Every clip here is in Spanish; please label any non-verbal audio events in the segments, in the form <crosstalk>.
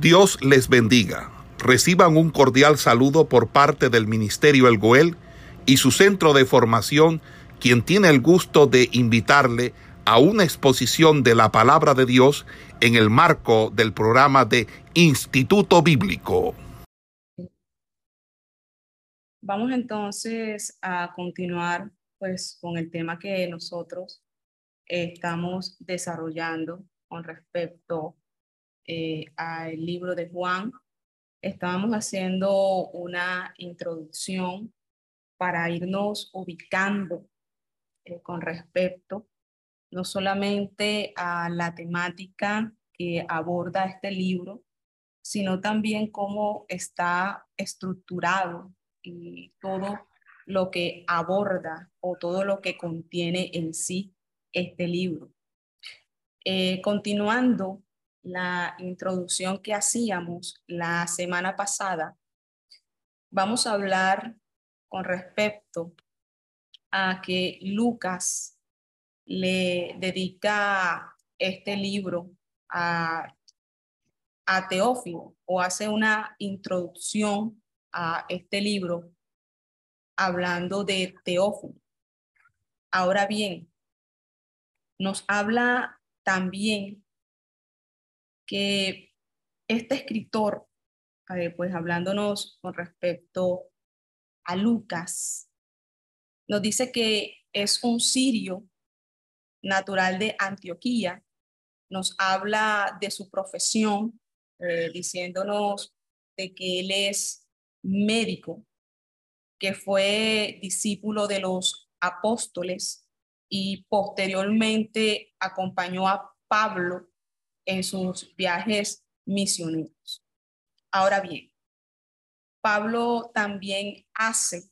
Dios les bendiga. Reciban un cordial saludo por parte del Ministerio El Goel y su centro de formación, quien tiene el gusto de invitarle a una exposición de la palabra de Dios en el marco del programa de Instituto Bíblico. Vamos entonces a continuar pues con el tema que nosotros estamos desarrollando con respecto eh, al libro de Juan. Estábamos haciendo una introducción para irnos ubicando eh, con respecto no solamente a la temática que aborda este libro, sino también cómo está estructurado y todo lo que aborda o todo lo que contiene en sí este libro. Eh, continuando la introducción que hacíamos la semana pasada, vamos a hablar con respecto a que Lucas le dedica este libro a, a Teófilo o hace una introducción a este libro hablando de Teófilo. Ahora bien, nos habla también que este escritor, pues hablándonos con respecto a Lucas, nos dice que es un sirio natural de Antioquía, nos habla de su profesión, eh, diciéndonos de que él es médico, que fue discípulo de los apóstoles y posteriormente acompañó a Pablo en sus viajes misioneros. Ahora bien, Pablo también hace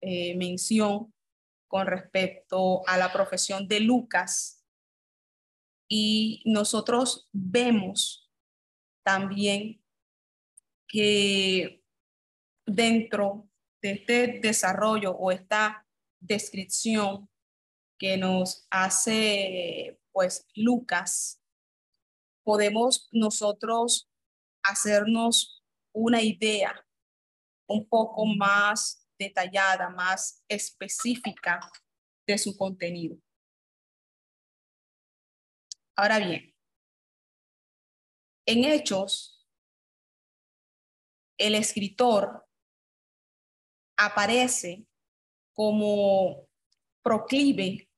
eh, mención con respecto a la profesión de Lucas y nosotros vemos también que dentro de este desarrollo o esta descripción que nos hace pues Lucas podemos nosotros hacernos una idea un poco más detallada, más específica de su contenido. Ahora bien, en Hechos, el escritor aparece como proclive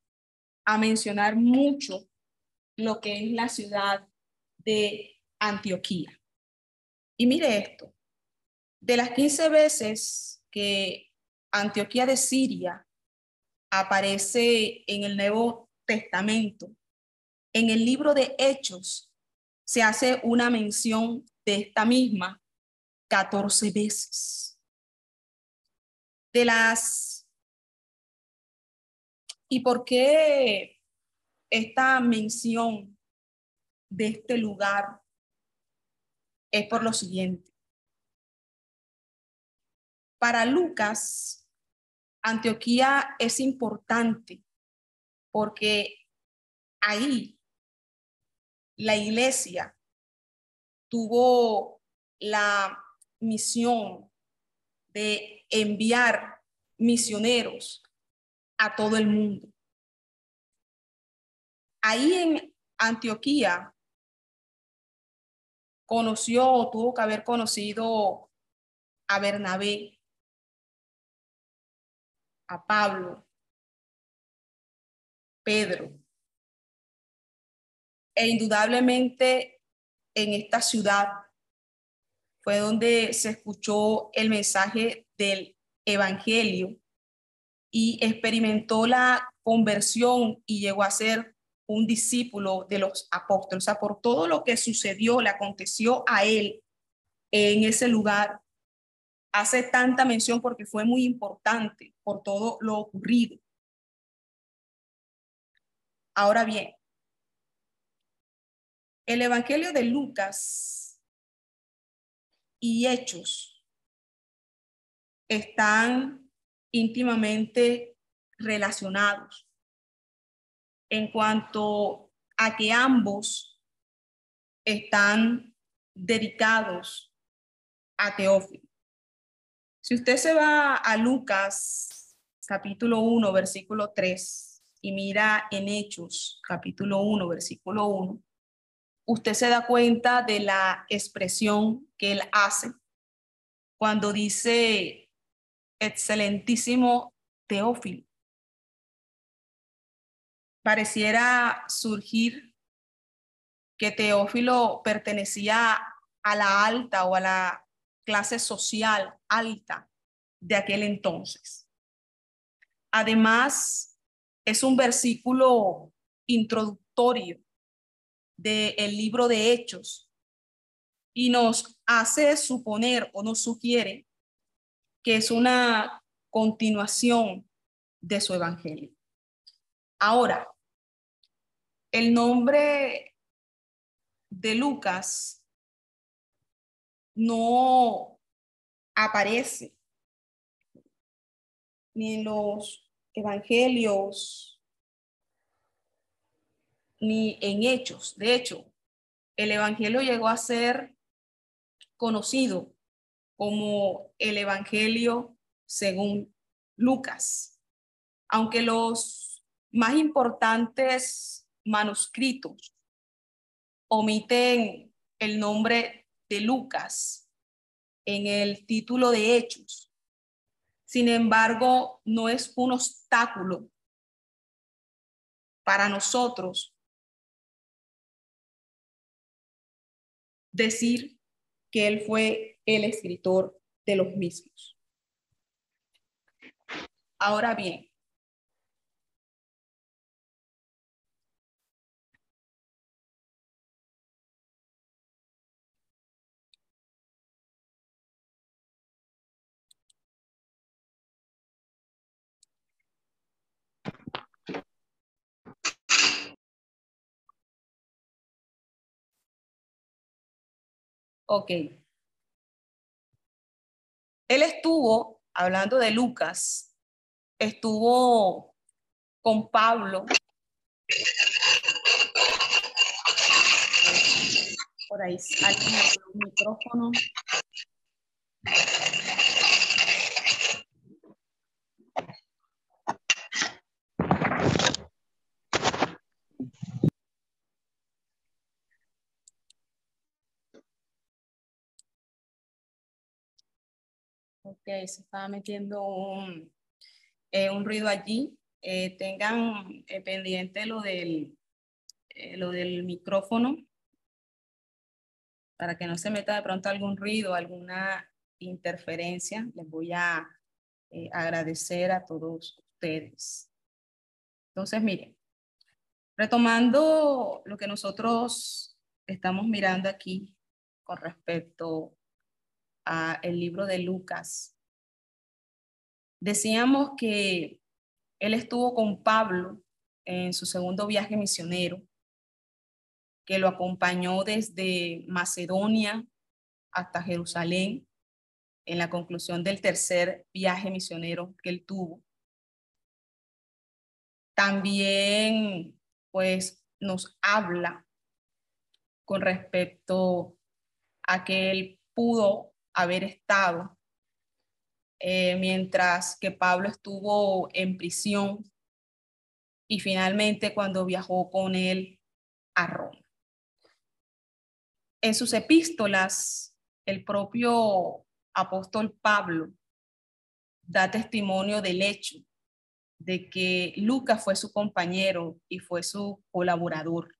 a mencionar mucho lo que es la ciudad de Antioquía. Y mire esto, de las 15 veces que Antioquía de Siria aparece en el Nuevo Testamento, en el libro de Hechos se hace una mención de esta misma 14 veces. De las... ¿Y por qué esta mención de este lugar es por lo siguiente. Para Lucas, Antioquía es importante porque ahí la iglesia tuvo la misión de enviar misioneros a todo el mundo. Ahí en Antioquía conoció o tuvo que haber conocido a Bernabé, a Pablo, Pedro. E indudablemente en esta ciudad fue donde se escuchó el mensaje del Evangelio y experimentó la conversión y llegó a ser un discípulo de los apóstoles. O sea, por todo lo que sucedió, le aconteció a él en ese lugar, hace tanta mención porque fue muy importante por todo lo ocurrido. Ahora bien, el Evangelio de Lucas y Hechos están íntimamente relacionados en cuanto a que ambos están dedicados a Teófilo. Si usted se va a Lucas capítulo 1, versículo 3 y mira en Hechos capítulo 1, versículo 1, usted se da cuenta de la expresión que él hace cuando dice excelentísimo Teófilo. Pareciera surgir que Teófilo pertenecía a la alta o a la clase social alta de aquel entonces. Además, es un versículo introductorio del libro de Hechos y nos hace suponer o nos sugiere que es una continuación de su evangelio. Ahora, el nombre de Lucas no aparece ni en los evangelios ni en hechos. De hecho, el evangelio llegó a ser conocido como el evangelio según Lucas, aunque los más importantes manuscritos omiten el nombre de Lucas en el título de Hechos. Sin embargo, no es un obstáculo para nosotros decir que él fue el escritor de los mismos. Ahora bien, Ok. Él estuvo, hablando de Lucas, estuvo con Pablo. Por ahí, alguien el micrófono. Ok, se estaba metiendo un, eh, un ruido allí. Eh, tengan eh, pendiente lo del, lo del micrófono para que no se meta de pronto algún ruido, alguna interferencia. Les voy a agradecer a todos ustedes. Entonces, miren, retomando lo que nosotros estamos mirando aquí con respecto el libro de Lucas. Decíamos que él estuvo con Pablo en su segundo viaje misionero, que lo acompañó desde Macedonia hasta Jerusalén en la conclusión del tercer viaje misionero que él tuvo. También, pues, nos habla con respecto a que él pudo haber estado eh, mientras que Pablo estuvo en prisión y finalmente cuando viajó con él a Roma. En sus epístolas, el propio apóstol Pablo da testimonio del hecho de que Lucas fue su compañero y fue su colaborador.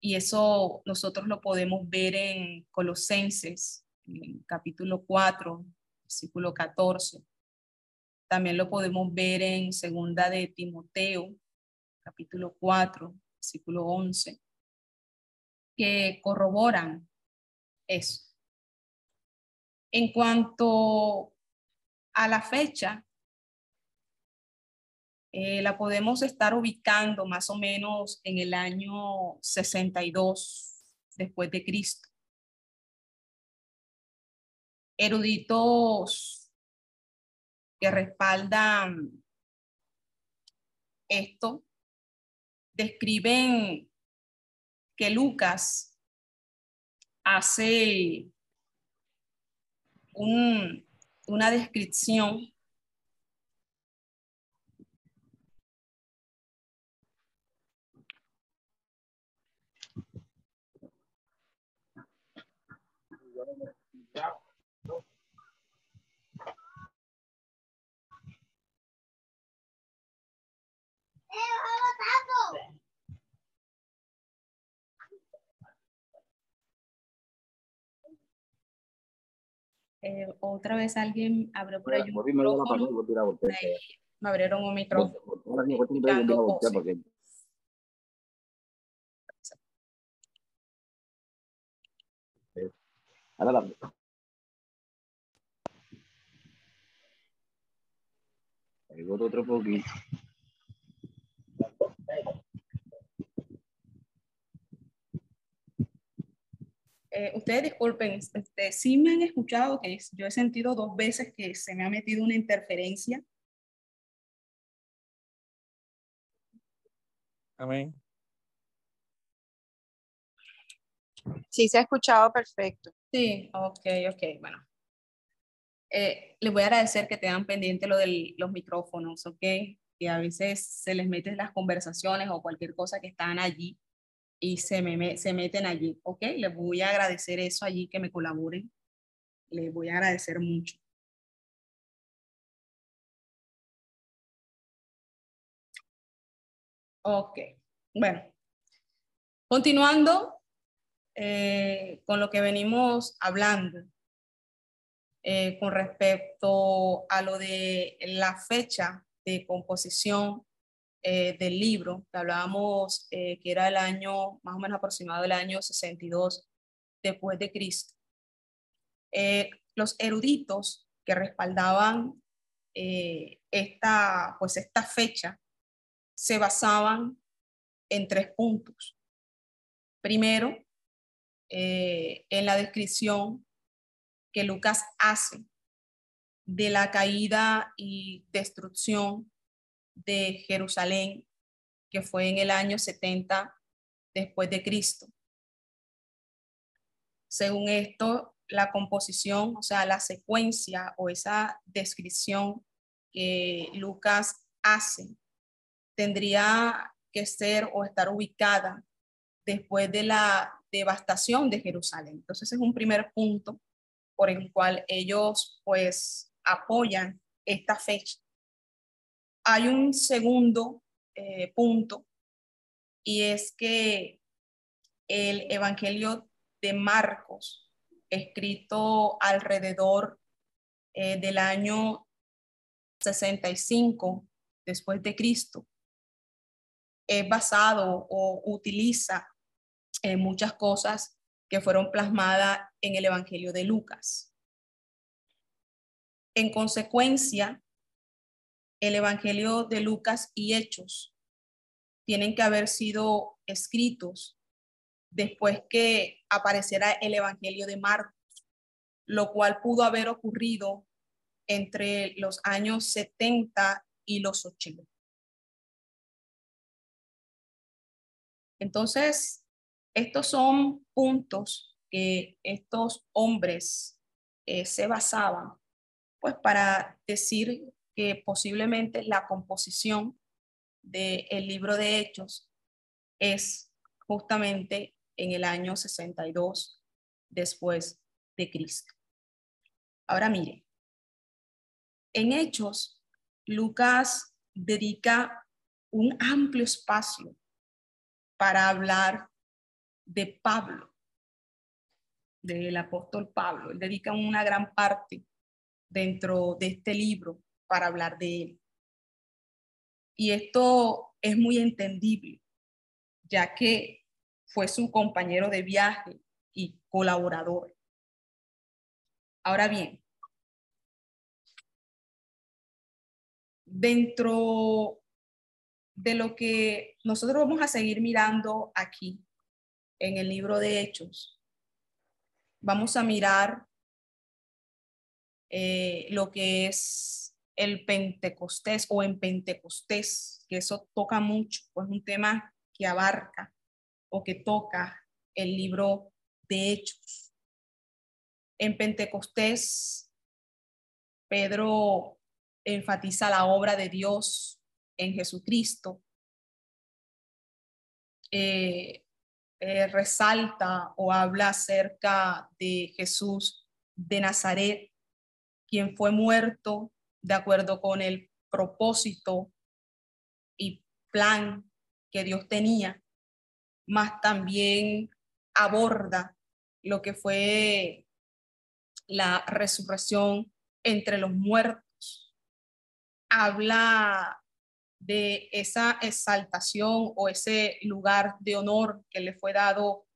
Y eso nosotros lo podemos ver en Colosenses capítulo 4, versículo 14. También lo podemos ver en segunda de Timoteo, capítulo 4, versículo 11, que corroboran eso. En cuanto a la fecha, eh, la podemos estar ubicando más o menos en el año 62 después de Cristo eruditos que respaldan esto describen que Lucas hace un, una descripción Eh, otra vez alguien abrió por ahí un micrófono. Me abrieron un micrófono. Adelante. Ahí otro poquito. Eh, ustedes disculpen, este, sí me han escuchado que yo he sentido dos veces que se me ha metido una interferencia. Amén. Sí, se ha escuchado perfecto. Sí, ok, ok, bueno. Eh, les voy a agradecer que tengan pendiente lo de los micrófonos, ok, a veces se les meten las conversaciones o cualquier cosa que están allí y se, me, se meten allí, ¿ok? Les voy a agradecer eso allí, que me colaboren. Les voy a agradecer mucho. Ok, bueno. Continuando eh, con lo que venimos hablando eh, con respecto a lo de la fecha de composición eh, del libro, que hablábamos eh, que era el año, más o menos aproximado del año 62 después de Cristo. Eh, los eruditos que respaldaban esta, pues esta fecha se basaban en tres puntos. Primero, en la descripción que Lucas hace de la caída y destrucción de Jerusalén, que fue en el año 70 después de Cristo. Según esto, la composición, o sea, la secuencia o esa descripción que Lucas hace, tendría que ser o estar ubicada después de la devastación de Jerusalén. Entonces es un primer punto por el cual ellos pues apoyan esta fecha. Hay un segundo eh, punto y es que el Evangelio de Marcos, escrito alrededor eh, del año 65 después de Cristo, es basado o utiliza eh, muchas cosas que fueron plasmadas en el Evangelio de Lucas. En consecuencia, el Evangelio de Lucas y Hechos tienen que haber sido escritos después que apareciera el Evangelio de Marcos, lo cual pudo haber ocurrido entre los años 70 y los 80. Entonces, estos son puntos que estos hombres eh, se basaban, pues para decir que posiblemente la composición del libro de Hechos es justamente en el año 62 después de Cristo. Ahora mire, en Hechos, Lucas dedica un amplio espacio para hablar de Pablo, del apóstol Pablo. Él dedica una gran parte dentro de este libro para hablar de él. Y esto es muy entendible, ya que fue su compañero de viaje y colaborador. Ahora bien, dentro de lo que nosotros vamos a seguir mirando aquí en el libro de Hechos, vamos a mirar eh, lo que es el Pentecostés o en Pentecostés, que eso toca mucho, pues un tema que abarca o que toca el libro de Hechos. En Pentecostés, Pedro enfatiza la obra de Dios en Jesucristo. Eh, eh, resalta o habla acerca de Jesús de Nazaret, quien fue muerto de acuerdo con el propósito y plan que Dios tenía, más también aborda lo que fue la resurrección entre los muertos. Habla de esa exaltación o ese lugar de honor que le fue dado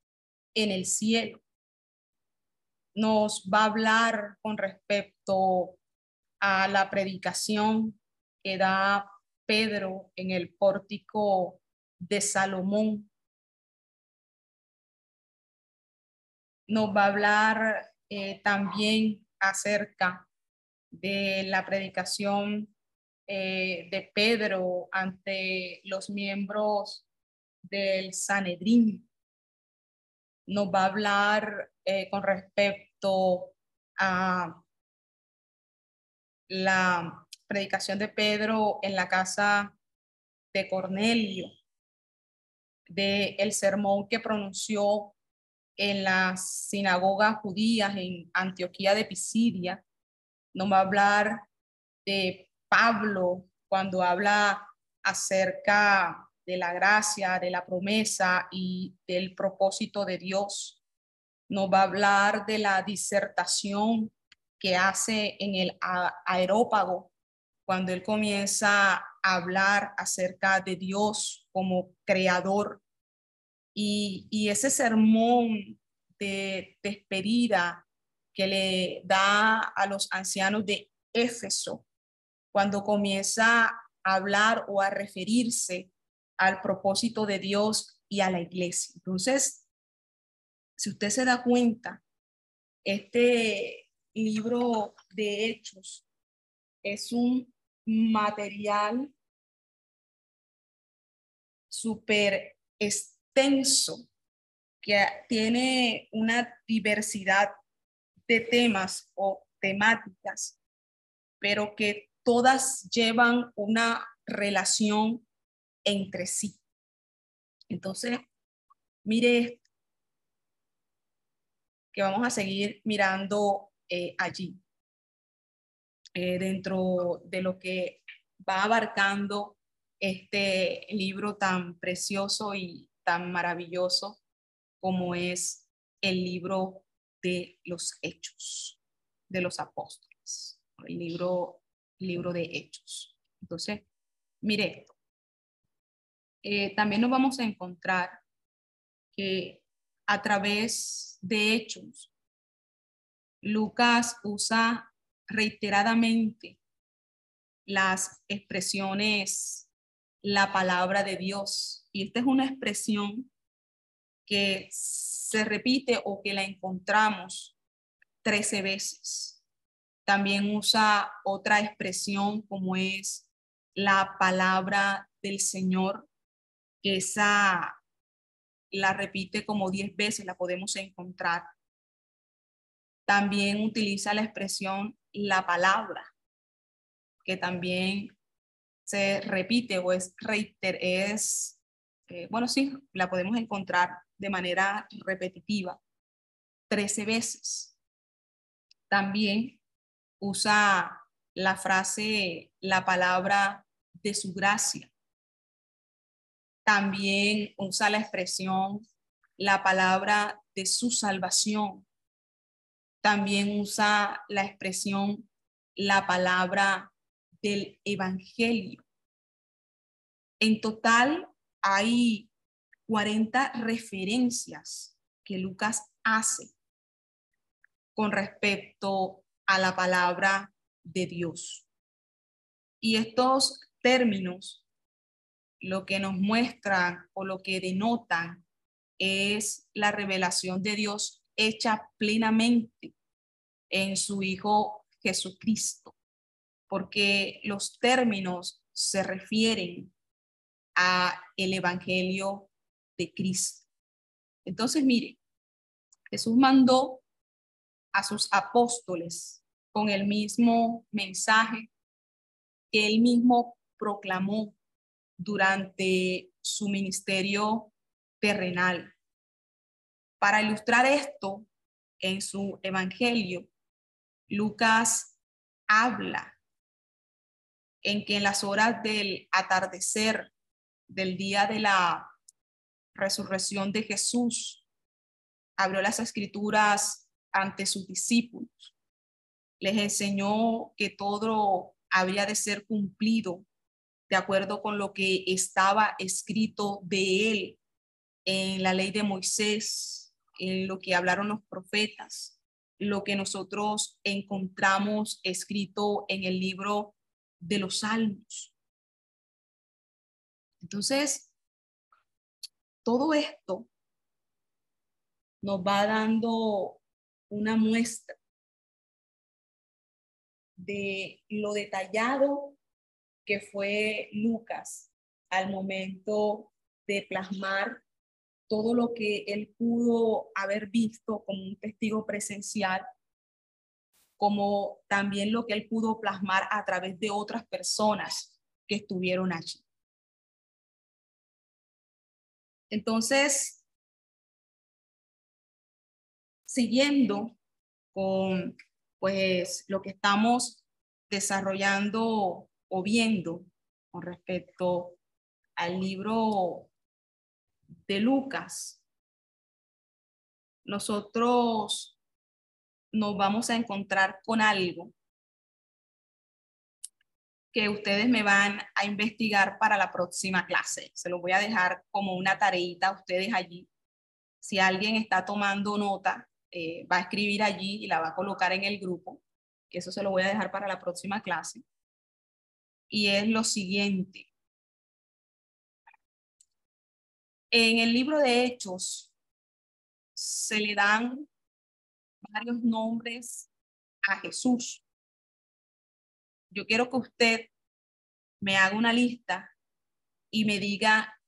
en el cielo. Nos va a hablar con respecto a la predicación que da Pedro en el pórtico de Salomón. Nos va a hablar eh, también acerca de la predicación eh, de Pedro ante los miembros del Sanedrín. Nos va a hablar eh, con respecto a la predicación de Pedro en la casa de Cornelio, de el sermón que pronunció en las sinagogas judías en Antioquía de Pisidia. Nos va a hablar de Pablo cuando habla acerca de la gracia, de la promesa y del propósito de Dios. Nos va a hablar de la disertación que hace en el aerópago cuando él comienza a hablar acerca de Dios como creador. Y, y ese sermón de despedida que le da a los ancianos de Éfeso cuando comienza a hablar o a referirse al propósito de Dios y a la iglesia. Entonces, si usted se da cuenta, este libro de hechos es un material súper extenso que tiene una diversidad de temas o temáticas, pero que todas llevan una relación entre sí. Entonces, mire esto, que vamos a seguir mirando eh, allí, eh, dentro de lo que va abarcando este libro tan precioso y tan maravilloso como es el libro de los hechos de los apóstoles, el libro libro de Hechos. Entonces, mire eh, también nos vamos a encontrar que a través de Hechos, Lucas usa reiteradamente las expresiones, la palabra de Dios. Y esta es una expresión que se repite o que la encontramos trece veces también usa otra expresión como es la palabra del Señor, esa la repite como diez veces, la podemos encontrar. También utiliza la expresión la palabra, que también se repite o es reiter, es, eh, bueno, sí, la podemos encontrar de manera repetitiva, trece veces. También usa la frase, la palabra de su gracia. También usa la expresión, la palabra de su salvación. También usa la expresión, la palabra del evangelio. En total hay 40 referencias que Lucas hace con respecto a la palabra de Dios. Y estos términos lo que nos muestran o lo que denotan es la revelación de Dios hecha plenamente en su Hijo Jesucristo, porque los términos se refieren a el Evangelio de Cristo. Entonces, mire, Jesús mandó a sus apóstoles con el mismo mensaje que él mismo proclamó durante su ministerio terrenal. Para ilustrar esto, en su evangelio, Lucas habla en que en las horas del atardecer del día de la resurrección de Jesús, abrió las escrituras ante sus discípulos. Les enseñó que todo habría de ser cumplido de acuerdo con lo que estaba escrito de él en la ley de Moisés, en lo que hablaron los profetas, lo que nosotros encontramos escrito en el libro de los salmos. Entonces, todo esto nos va dando una muestra de lo detallado que fue Lucas al momento de plasmar todo lo que él pudo haber visto como un testigo presencial, como también lo que él pudo plasmar a través de otras personas que estuvieron allí. Entonces, siguiendo con pues lo que estamos desarrollando o viendo con respecto al libro de Lucas, nosotros nos vamos a encontrar con algo que ustedes me van a investigar para la próxima clase. Se lo voy a dejar como una tareita a ustedes allí. Si alguien está tomando nota, eh, va a escribir allí y la va a colocar en el grupo, eso se lo voy a dejar para la próxima clase. Y es lo siguiente. En el libro de Hechos se le dan varios nombres a Jesús. Yo quiero que usted me haga una lista y me diga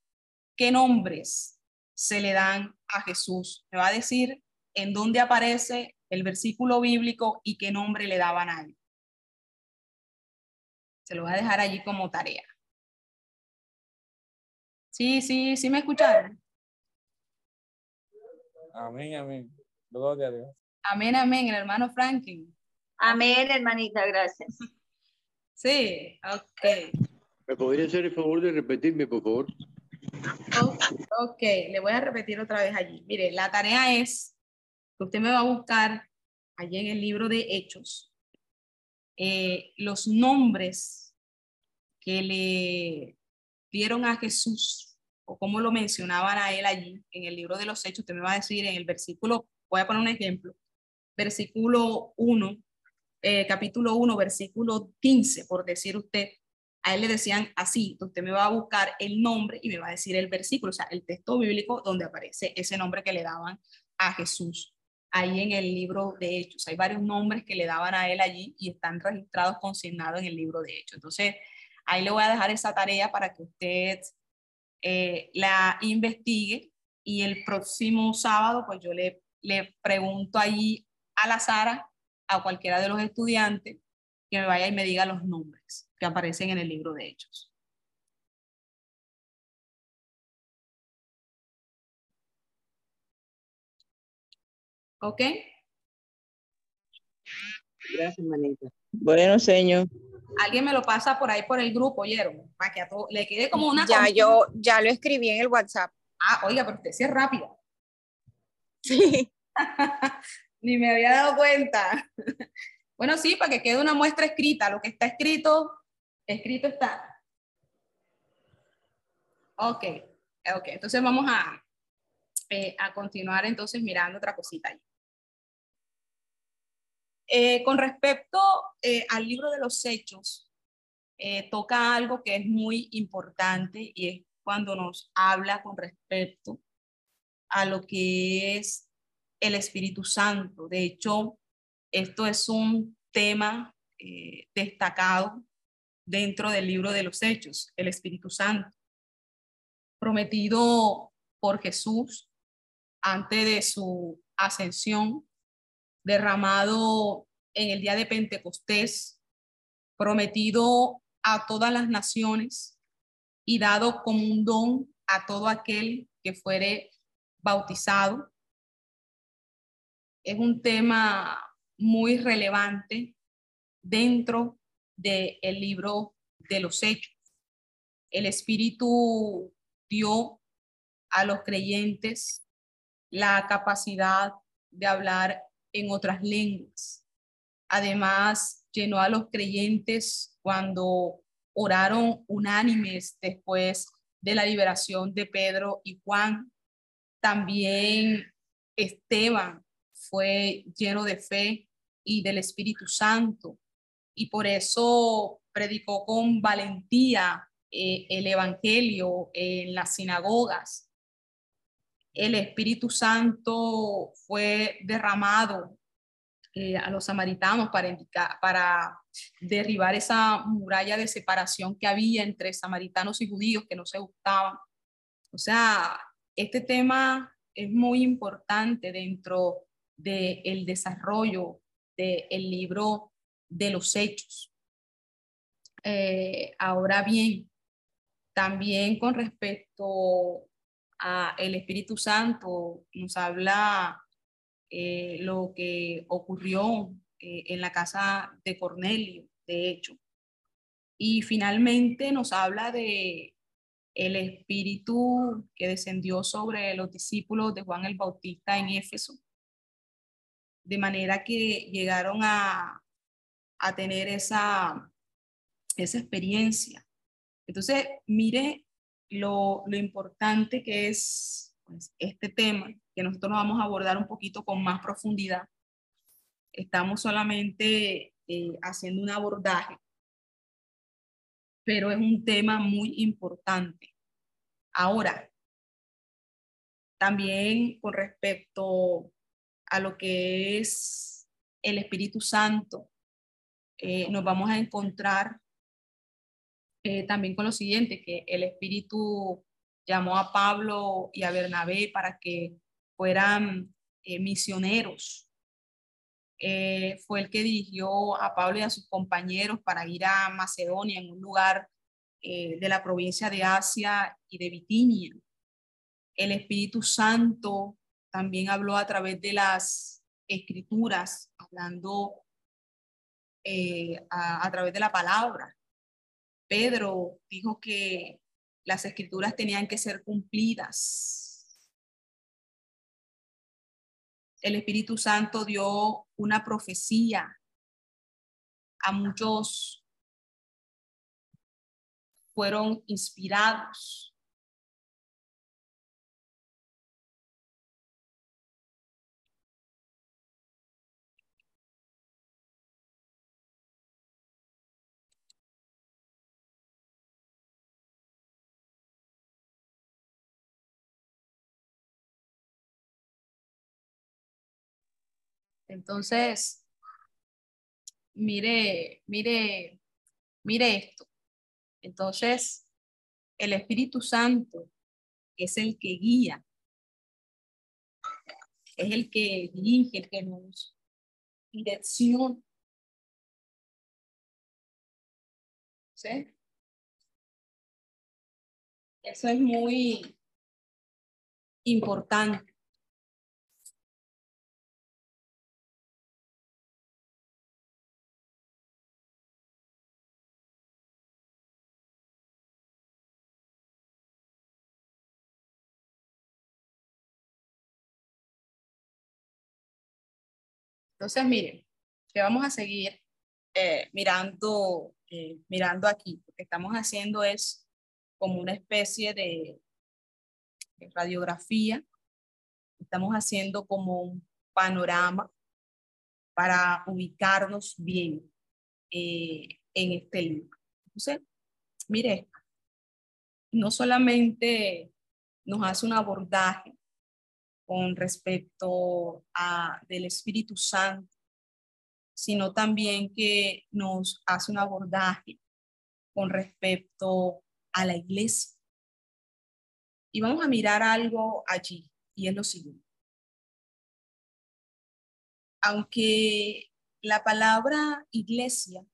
qué nombres se le dan a Jesús. Me va a decir en dónde aparece el versículo bíblico y qué nombre le daban a él. Se lo voy a dejar allí como tarea. Sí, sí, sí me escucharon. Amén, amén. Gloria a Dios. Amén, amén, el hermano Franklin. Amén, hermanita, gracias. Sí, ok. ¿Me podría hacer el favor de repetirme, por favor? Ok, le voy a repetir otra vez allí. Mire, la tarea es que usted me va a buscar allí en el libro de Hechos eh, los nombres que le dieron a Jesús o cómo lo mencionaban a él allí en el libro de los Hechos, usted me va a decir en el versículo, voy a poner un ejemplo, versículo 1, eh, capítulo 1, versículo 15, por decir usted, a él le decían así, usted me va a buscar el nombre y me va a decir el versículo, o sea, el texto bíblico donde aparece ese nombre que le daban a Jesús. Ahí en el libro de Hechos, hay varios nombres que le daban a él allí y están registrados, consignados en el libro de Hechos. Entonces, ahí le voy a dejar esa tarea para que usted eh, la investigue y el próximo sábado pues yo le, le pregunto allí a la Sara, a cualquiera de los estudiantes, que me vaya y me diga los nombres que aparecen en el libro de Hechos. ¿Ok? Gracias, manita. Bueno, señor. Alguien me lo pasa por ahí por el grupo, ¿oyeron? Para que a todo, le quede como una... Ya, yo ya lo escribí en el WhatsApp. Ah, oiga, pero usted sí es rápida. Sí. <laughs> <laughs> Ni me había dado cuenta. <laughs> bueno, sí, para que quede una muestra escrita. Lo que está escrito, escrito está. Ok, ok. Entonces vamos a, eh, a continuar entonces mirando otra cosita ahí. Eh, con respecto eh, al libro de los hechos, eh, toca algo que es muy importante y es cuando nos habla con respecto a lo que es el Espíritu Santo. De hecho, esto es un tema destacado dentro del libro de los hechos, el Espíritu Santo, prometido por Jesús antes de su ascensión, derramado en el día de Pentecostés, prometido a todas las naciones y dado como un don a todo aquel que fuere bautizado. Es un tema muy relevante dentro del libro de los hechos. El Espíritu dio a los creyentes la capacidad de hablar en otras lenguas. Además, llenó a los creyentes cuando oraron unánimes después de la liberación de Pedro y Juan. También Esteban fue lleno de fe y del Espíritu Santo y por eso predicó con valentía eh, el Evangelio en las sinagogas. El Espíritu Santo fue derramado eh, a los samaritanos para, para derribar esa muralla de separación que había entre samaritanos y judíos que no se gustaban. O sea, este tema es muy importante dentro del desarrollo del libro de los hechos. Eh, ahora bien, también con respecto el Espíritu Santo, nos habla eh, lo que ocurrió eh, en la casa de Cornelio, de hecho. Y finalmente nos habla de el espíritu que descendió sobre los discípulos de Juan el Bautista en Éfeso, de manera que llegaron a, a tener esa, esa experiencia entonces, mire lo, importante que es pues, este tema, que nosotros nos vamos a abordar un poquito con más profundidad. Estamos solamente eh, haciendo un abordaje, pero es un tema muy importante. Ahora, también con respecto a lo que es el Espíritu Santo, eh, nos vamos a encontrar eh, también con lo siguiente, que el Espíritu llamó a Pablo y a Bernabé para que fueran eh, misioneros. Eh, fue el que dirigió a Pablo y a sus compañeros para ir a Macedonia, en un lugar de la provincia de Asia y de Bitinia. El Espíritu Santo también habló a través de las escrituras, hablando a través de la palabra. Pedro dijo que las escrituras tenían que ser cumplidas. El Espíritu Santo dio una profecía a muchos fueron inspirados Entonces, mire, mire, mire esto. Entonces, el Espíritu Santo es el que guía, es el que dirige, el que nos direcciona. ¿Sí? Eso es muy importante. Entonces, miren, que vamos a seguir eh, mirando, eh, mirando aquí. Lo que estamos haciendo es como una especie de, radiografía. Estamos haciendo como un panorama para ubicarnos bien eh, en este libro. Entonces, mire, no solamente nos hace un abordaje con respecto a del Espíritu Santo, sino también que nos hace un abordaje con respecto a la iglesia. Y vamos a mirar algo allí, y es lo siguiente. aunque la palabra iglesia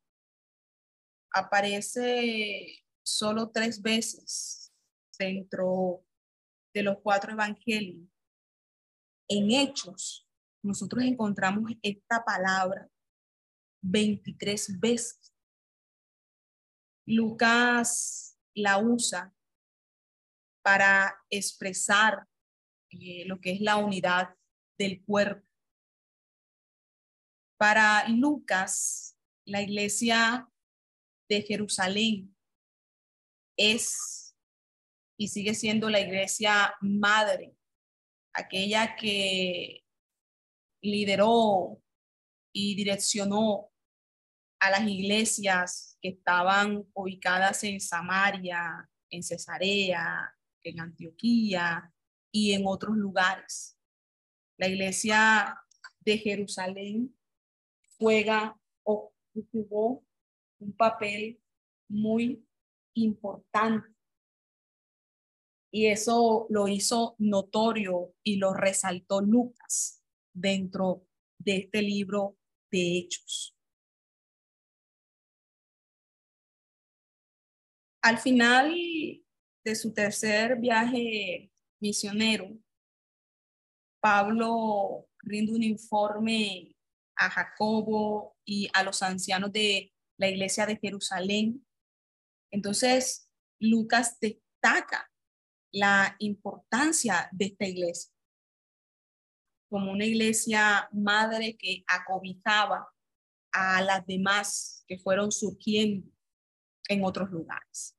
aparece solo tres veces dentro de los cuatro evangelios, en hechos nosotros encontramos esta palabra 23 veces. Lucas la usa para expresar eh, lo que es la unidad del cuerpo. Para Lucas, la iglesia de Jerusalén es y sigue siendo la iglesia madre, aquella que lideró y direccionó a las iglesias que estaban ubicadas en Samaria, en Cesarea, en Antioquía y en otros lugares. La iglesia de Jerusalén juega o jugó un papel muy importante. Y eso lo hizo notorio y lo resaltó Lucas dentro de este libro de Hechos. Al final de su tercer viaje misionero, Pablo rinde un informe a Jacobo y a los ancianos de la iglesia de Jerusalén. Entonces, Lucas destaca la importancia de esta iglesia como una iglesia madre que acobijaba a las demás que fueron surgiendo en otros lugares.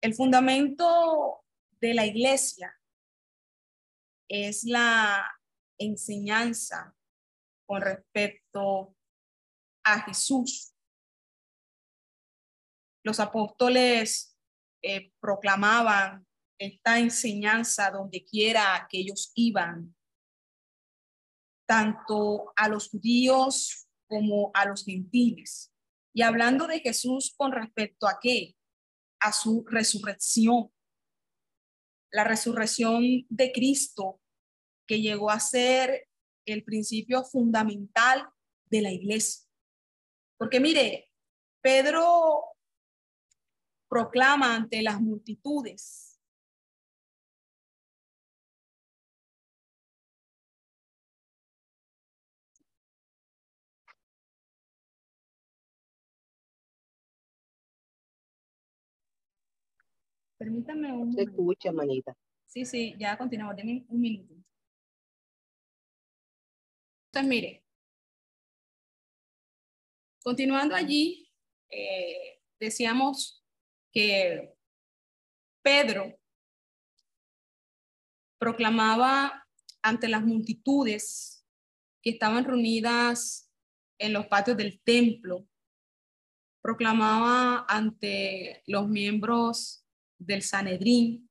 El fundamento de la iglesia es la enseñanza con respecto a Jesús. Los apóstoles eh, proclamaban esta enseñanza donde quiera que ellos iban, tanto a los judíos como a los gentiles. Y hablando de Jesús con respecto a qué? A su resurrección. La resurrección de Cristo que llegó a ser el principio fundamental de la iglesia. Porque mire, Pedro proclama ante las multitudes Permítame un Se escucha, manita. Sí, sí, ya continuamos. Deme un minuto. Entonces, mire, continuando allí, eh, decíamos que Pedro proclamaba ante las multitudes que estaban reunidas en los patios del templo, proclamaba ante los miembros del Sanedrín,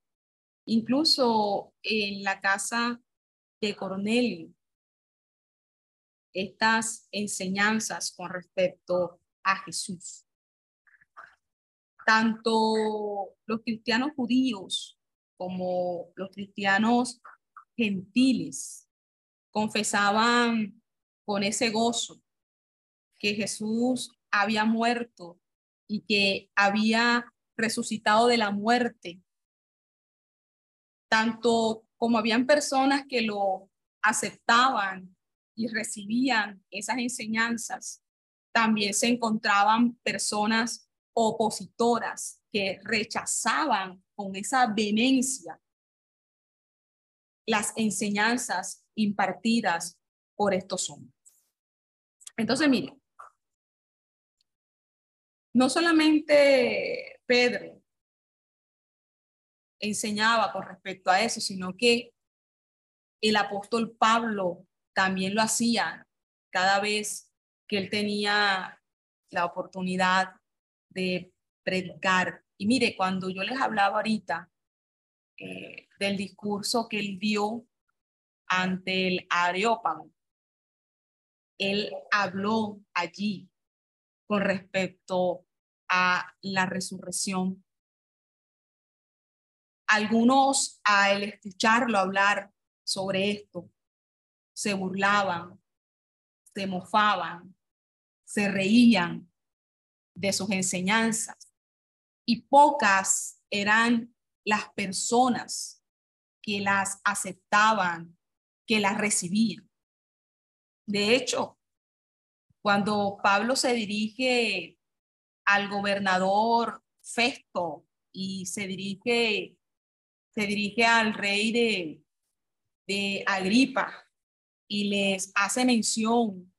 incluso en la casa de Cornelio, estas enseñanzas con respecto a Jesús. Tanto los cristianos judíos como los cristianos gentiles confesaban con ese gozo que Jesús había muerto y que había resucitado de la muerte, tanto como habían personas que lo aceptaban y recibían esas enseñanzas, también se encontraban personas opositoras que rechazaban con esa vehemencia las enseñanzas impartidas por estos hombres. Entonces, miren, no solamente Pedro enseñaba con respecto a eso, sino que el apóstol Pablo también lo hacía cada vez que él tenía la oportunidad de predicar. Y mire, cuando yo les hablaba ahorita eh, del discurso que él dio ante el Areópago, él habló allí con respecto a la resurrección. Algunos al escucharlo hablar sobre esto se burlaban se mofaban, se reían de sus enseñanzas y pocas eran las personas que las aceptaban, que las recibían. De hecho, cuando Pablo se dirige al gobernador Festo y se dirige, se dirige al rey de, de Agripa y les hace mención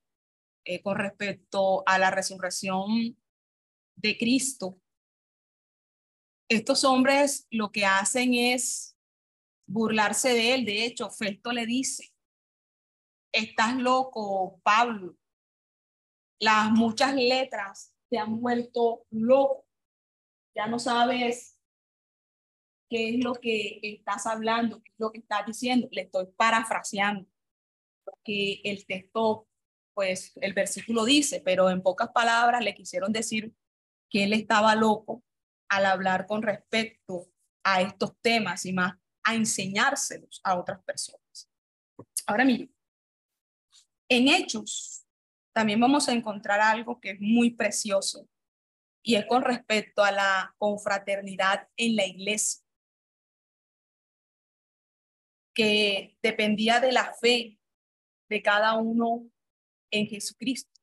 eh, con respecto a la resurrección de Cristo. Estos hombres lo que hacen es burlarse de él. De hecho, Festo le dice, estás loco, Pablo. Las muchas letras te han vuelto loco. Ya no sabes qué es lo que estás hablando, qué es lo que estás diciendo. Le estoy parafraseando, porque el texto, pues el versículo dice, pero en pocas palabras le quisieron decir que él estaba loco al hablar con respecto a estos temas y más a enseñárselos a otras personas. Ahora miren, en Hechos también vamos a encontrar algo que es muy precioso y es con respecto a la confraternidad en la iglesia, que dependía de la fe de cada uno en Jesucristo.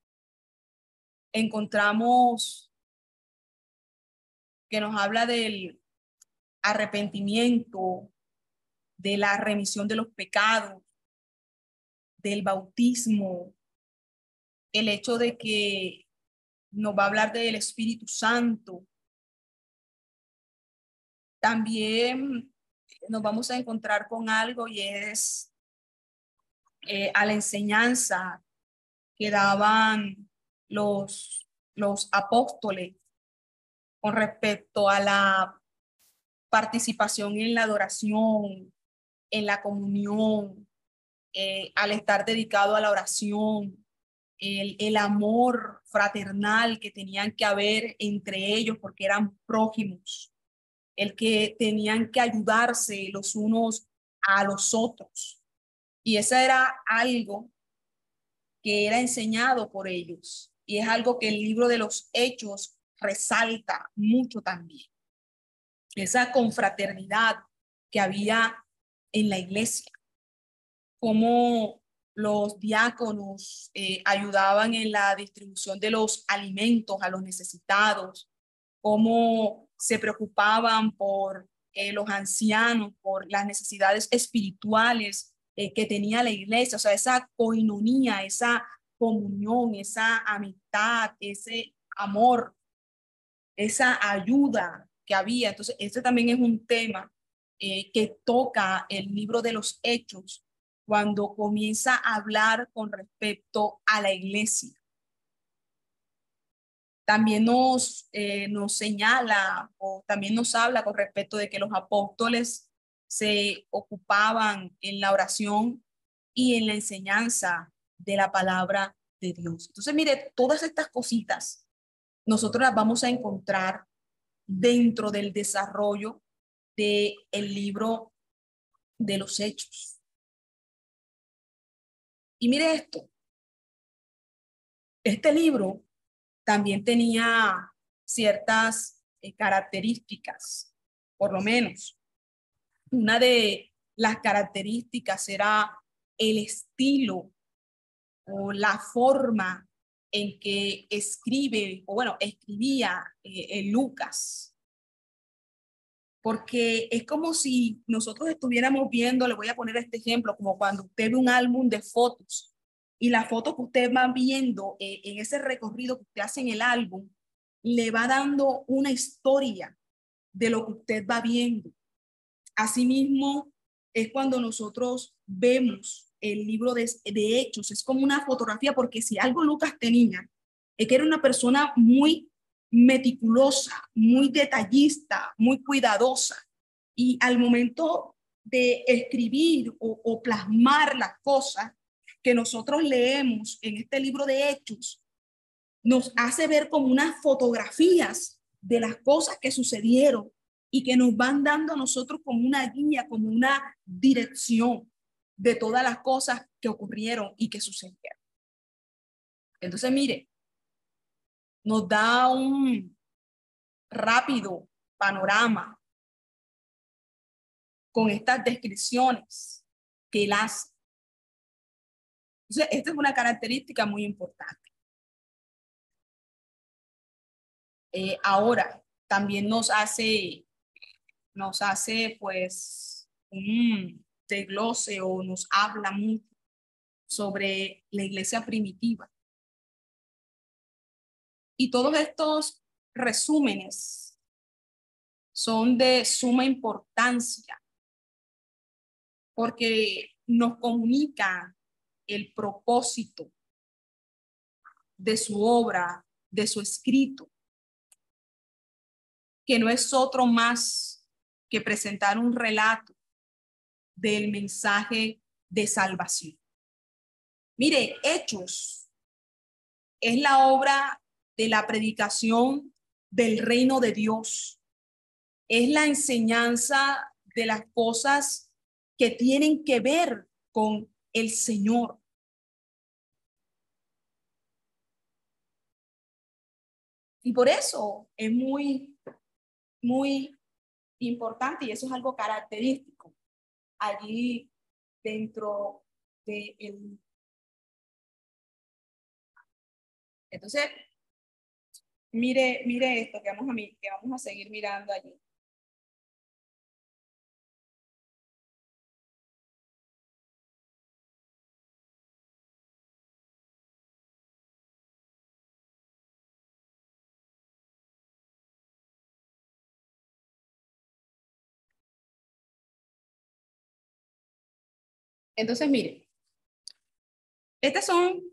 Encontramos que nos habla del arrepentimiento, de la remisión de los pecados, del bautismo, el hecho de que nos va a hablar del Espíritu Santo. También nos vamos a encontrar con algo y es eh, a la enseñanza que daban los, los apóstoles con respecto a la participación en la adoración, en la comunión, eh, al estar dedicado a la oración, el, el, amor fraternal que tenían que haber entre ellos porque eran prójimos, el que tenían que ayudarse los unos a los otros. Y eso era algo que era enseñado por ellos. Y es algo que el libro de los hechos resalta mucho también. Esa confraternidad que había en la iglesia, cómo los diáconos eh, ayudaban en la distribución de los alimentos a los necesitados, cómo se preocupaban por eh, los ancianos, por las necesidades espirituales eh, que tenía la iglesia, o sea, esa coinonía, esa comunión, esa amistad, ese amor esa ayuda que había. Entonces, este también es un tema que toca el libro de los hechos cuando comienza a hablar con respecto a la iglesia. También nos, eh, nos señala o también nos habla con respecto de que los apóstoles se ocupaban en la oración y en la enseñanza de la palabra de Dios. Entonces, mire, todas estas cositas nosotros las vamos a encontrar dentro del desarrollo del el libro de los hechos. Y mire esto, este libro también tenía ciertas eh, características, por lo menos. Una de las características era el estilo o la forma en que escribe, o bueno, escribía eh, Lucas. Porque es como si nosotros estuviéramos viendo, le voy a poner este ejemplo, como cuando usted ve un álbum de fotos y la foto que usted va viendo eh, en ese recorrido que usted hace en el álbum, le va dando una historia de lo que usted va viendo. Asimismo, es cuando nosotros vemos el libro de, de Hechos, es como una fotografía, porque si algo Lucas tenía, es que era una persona muy meticulosa, muy detallista, muy cuidadosa. Y al momento de escribir o, o, plasmar las cosas que nosotros leemos en este libro de Hechos, nos hace ver como unas fotografías de las cosas que sucedieron y que nos van dando a nosotros como una guía, como una dirección de todas las cosas que ocurrieron y que sucedieron. Entonces, mire, nos da un rápido panorama con estas descripciones que él hace. Entonces, esta es una característica muy importante. Eh, ahora, también nos hace, nos hace pues un desglose o nos habla mucho sobre la iglesia primitiva. Y todos estos resúmenes son de suma importancia porque nos comunica el propósito de su obra, de su escrito, que no es otro más que presentar un relato del mensaje de salvación. Mire, Hechos es la obra de la predicación del reino de Dios. Es la enseñanza de las cosas que tienen que ver con el Señor. Y por eso es muy, muy importante y eso es algo característico allí dentro de el entonces mire mire esto que vamos a que vamos a seguir mirando allí. Entonces, mire, estas son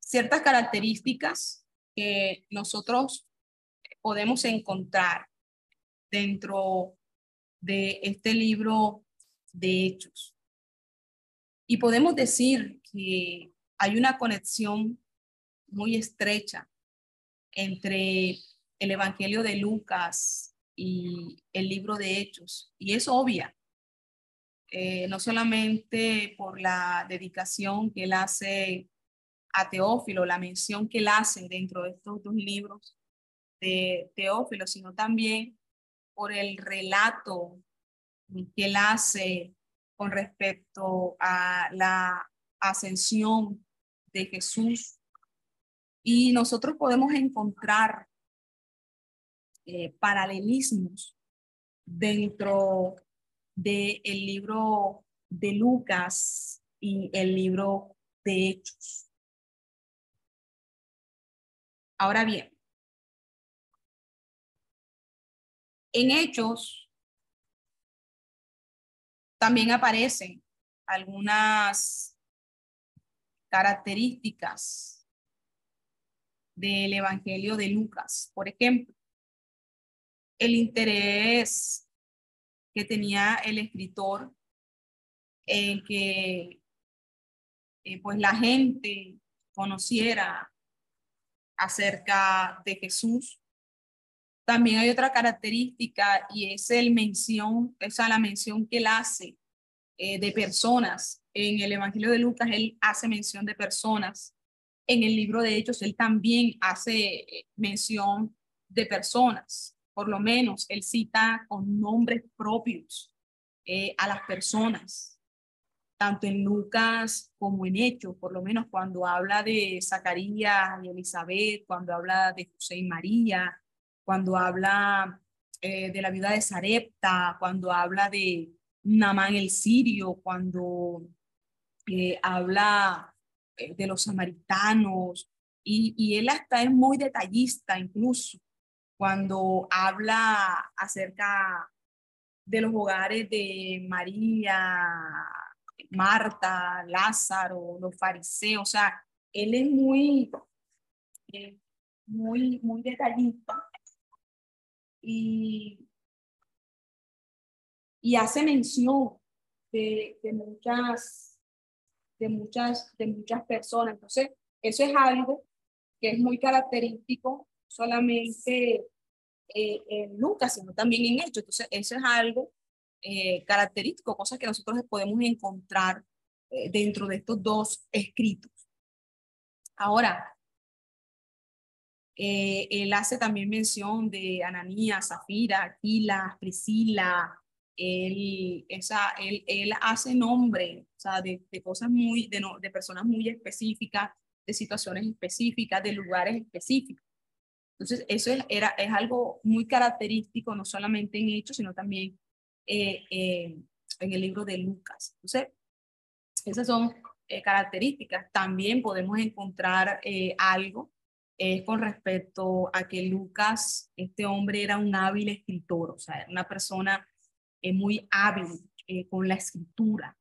ciertas características que nosotros podemos encontrar dentro de este libro de hechos. Y podemos decir que hay una conexión muy estrecha entre el Evangelio de Lucas y el libro de Hechos. Y es obvia, eh, no solamente por la dedicación que él hace a Teófilo, la mención que él hace dentro de estos dos libros de Teófilo, sino también por el relato que él hace con respecto a la ascensión de Jesús. Y nosotros podemos encontrar eh, paralelismos dentro del el libro de Lucas y el libro de Hechos. Ahora bien, en Hechos también aparecen algunas características del Evangelio de Lucas. Por ejemplo, el interés que tenía el escritor en que eh, pues la gente conociera acerca de Jesús. También hay otra característica y es el mención, esa la mención que él hace eh, de personas. En el Evangelio de Lucas él hace mención de personas. En el libro de Hechos él también hace eh, mención de personas por lo menos él cita con nombres propios eh, a las personas, tanto en Lucas como en Hechos, por lo menos cuando habla de Zacarías y Elizabeth, cuando habla de José y María, cuando habla eh, de la viuda de Sarepta, cuando habla de Namán el sirio, cuando eh, habla de los samaritanos, y, y él hasta es muy detallista incluso cuando habla acerca de los hogares de María, Marta, Lázaro, los fariseos, o sea, él es muy, eh, muy, muy detallista y, y hace mención de, de, muchas, de, muchas, de muchas personas. Entonces, eso es algo que es muy característico solamente eh, en Lucas, sino también en Hechos. Entonces, eso es algo eh, característico, cosas que nosotros podemos encontrar eh, dentro de estos dos escritos. Ahora, Eh, él hace también mención de Ananías, Zafira, Aquila, Priscila. Él, esa, él, él hace nombre o sea, de, de cosas muy, de, no, de personas muy específicas, de situaciones específicas, de lugares específicos. Entonces, eso es, era, es algo muy característico, no solamente en Hechos, sino también eh, eh, en el libro de Lucas. Entonces, esas son eh, características. También podemos encontrar eh, algo eh, con respecto a que Lucas, este hombre era un hábil escritor, o sea, era una persona eh, muy hábil con la escritura.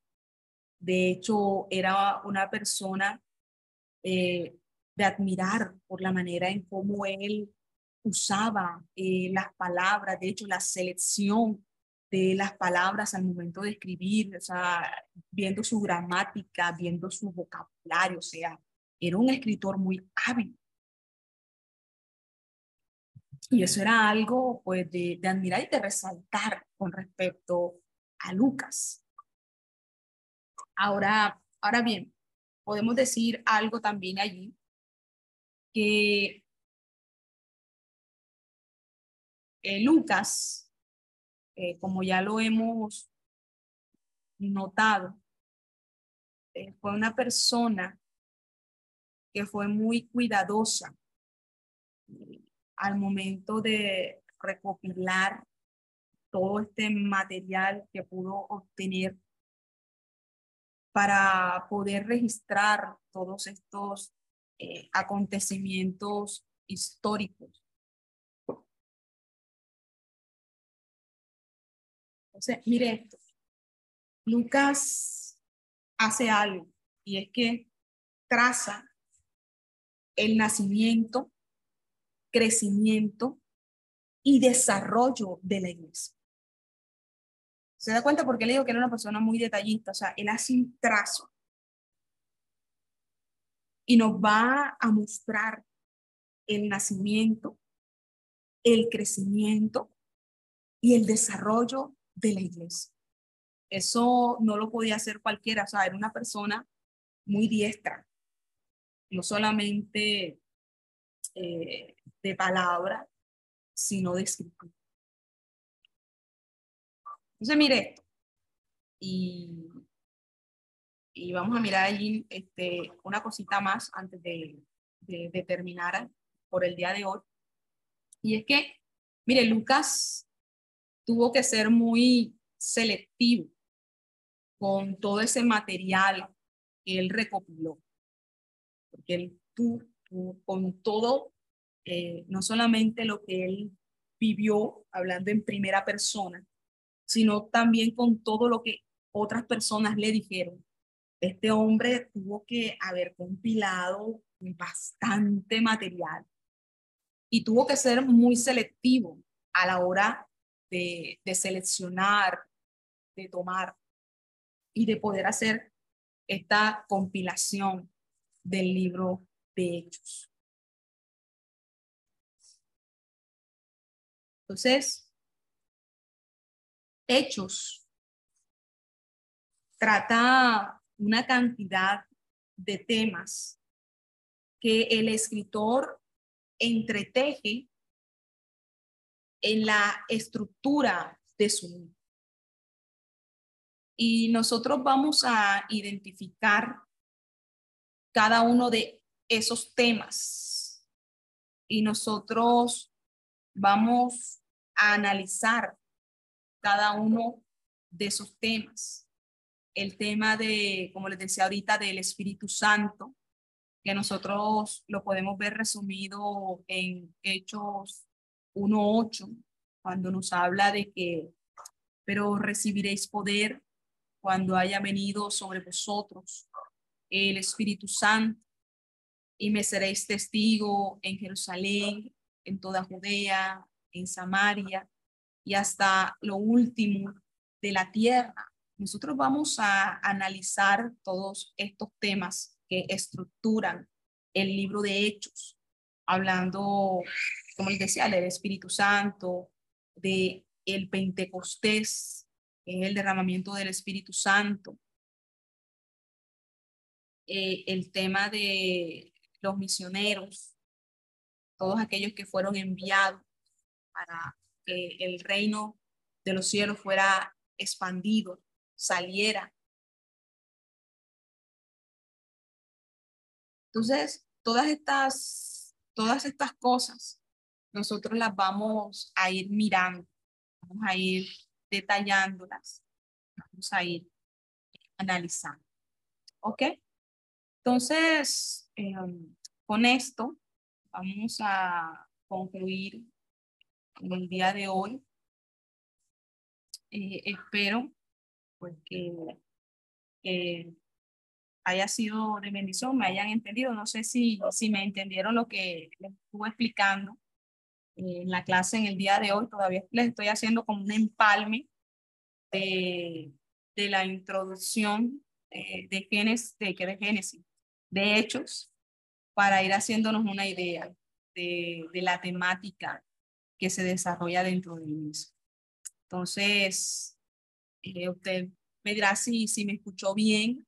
De hecho, era una persona de admirar por la manera en cómo él usaba eh, las palabras, de hecho, la selección de las palabras al momento de escribir, o sea, viendo su gramática, viendo su vocabulario, o sea, era un escritor muy hábil. Y eso era algo pues de, admirar y de resaltar con respecto a Lucas. Ahora, ahora bien, podemos decir algo también allí que eh, Lucas, eh, como ya lo hemos notado, eh, fue una persona que fue muy cuidadosa al momento de recopilar todo este material que pudo obtener para poder registrar todos estos eh, acontecimientos históricos. Mire esto. Lucas hace algo y es que traza el nacimiento, crecimiento y desarrollo de la iglesia. ¿Se da cuenta? Porque le digo que era una persona muy detallista, o sea, él hace un trazo y nos va a mostrar el nacimiento, el crecimiento y el desarrollo de la iglesia. Eso no lo podía hacer cualquiera, o sea, era una persona muy diestra, no solamente eh, de palabra, sino de escritura. Entonces, mire esto. Y, y vamos a mirar allí este, una cosita más antes de, de, de terminar por el día de hoy. Y es que, mire, Lucas tuvo que ser muy selectivo con todo ese material que él recopiló. Porque él tuvo con todo, eh, no solamente lo que él vivió hablando en primera persona, sino también con todo lo que otras personas le dijeron. Este hombre tuvo que haber compilado bastante material y tuvo que ser muy selectivo a la hora de, seleccionar, de tomar y de poder hacer esta compilación del libro de Hechos. Entonces, Hechos trata una cantidad de temas que el escritor entreteje en la estructura de su libro. Y nosotros vamos a identificar cada uno de esos temas y nosotros vamos a analizar cada uno de esos temas. El tema de, como les decía ahorita, del Espíritu Santo, que nosotros lo podemos ver resumido en Hechos 1.8, cuando nos habla de que, pero recibiréis poder cuando haya venido sobre vosotros el Espíritu Santo y me seréis testigo en Jerusalén, en toda Judea, en Samaria y hasta lo último de la tierra. Nosotros vamos a analizar todos estos temas que estructuran el libro de Hechos, hablando, como les decía, del Espíritu Santo, de el Pentecostés, que el derramamiento del Espíritu Santo, eh, el tema de los misioneros, todos aquellos que fueron enviados para que el reino de los cielos fuera expandido, saliera. Entonces, todas estas, todas estas cosas, nosotros las vamos a ir mirando, vamos a ir detallándolas, vamos a ir analizando. ¿Ok? Entonces, em, con esto vamos a concluir el día de hoy. Eh, espero pues, que haya sido de bendición, me hayan entendido. No sé si, si me entendieron lo que les estuve explicando en la clase en el día de hoy. Todavía les estoy haciendo como un empalme de, de la introducción de, de, Génesis, de, de Génesis, de Hechos, para ir haciéndonos una idea de, de la temática que se desarrolla dentro de mismo. Entonces, eh, usted me dirá si, si me escuchó bien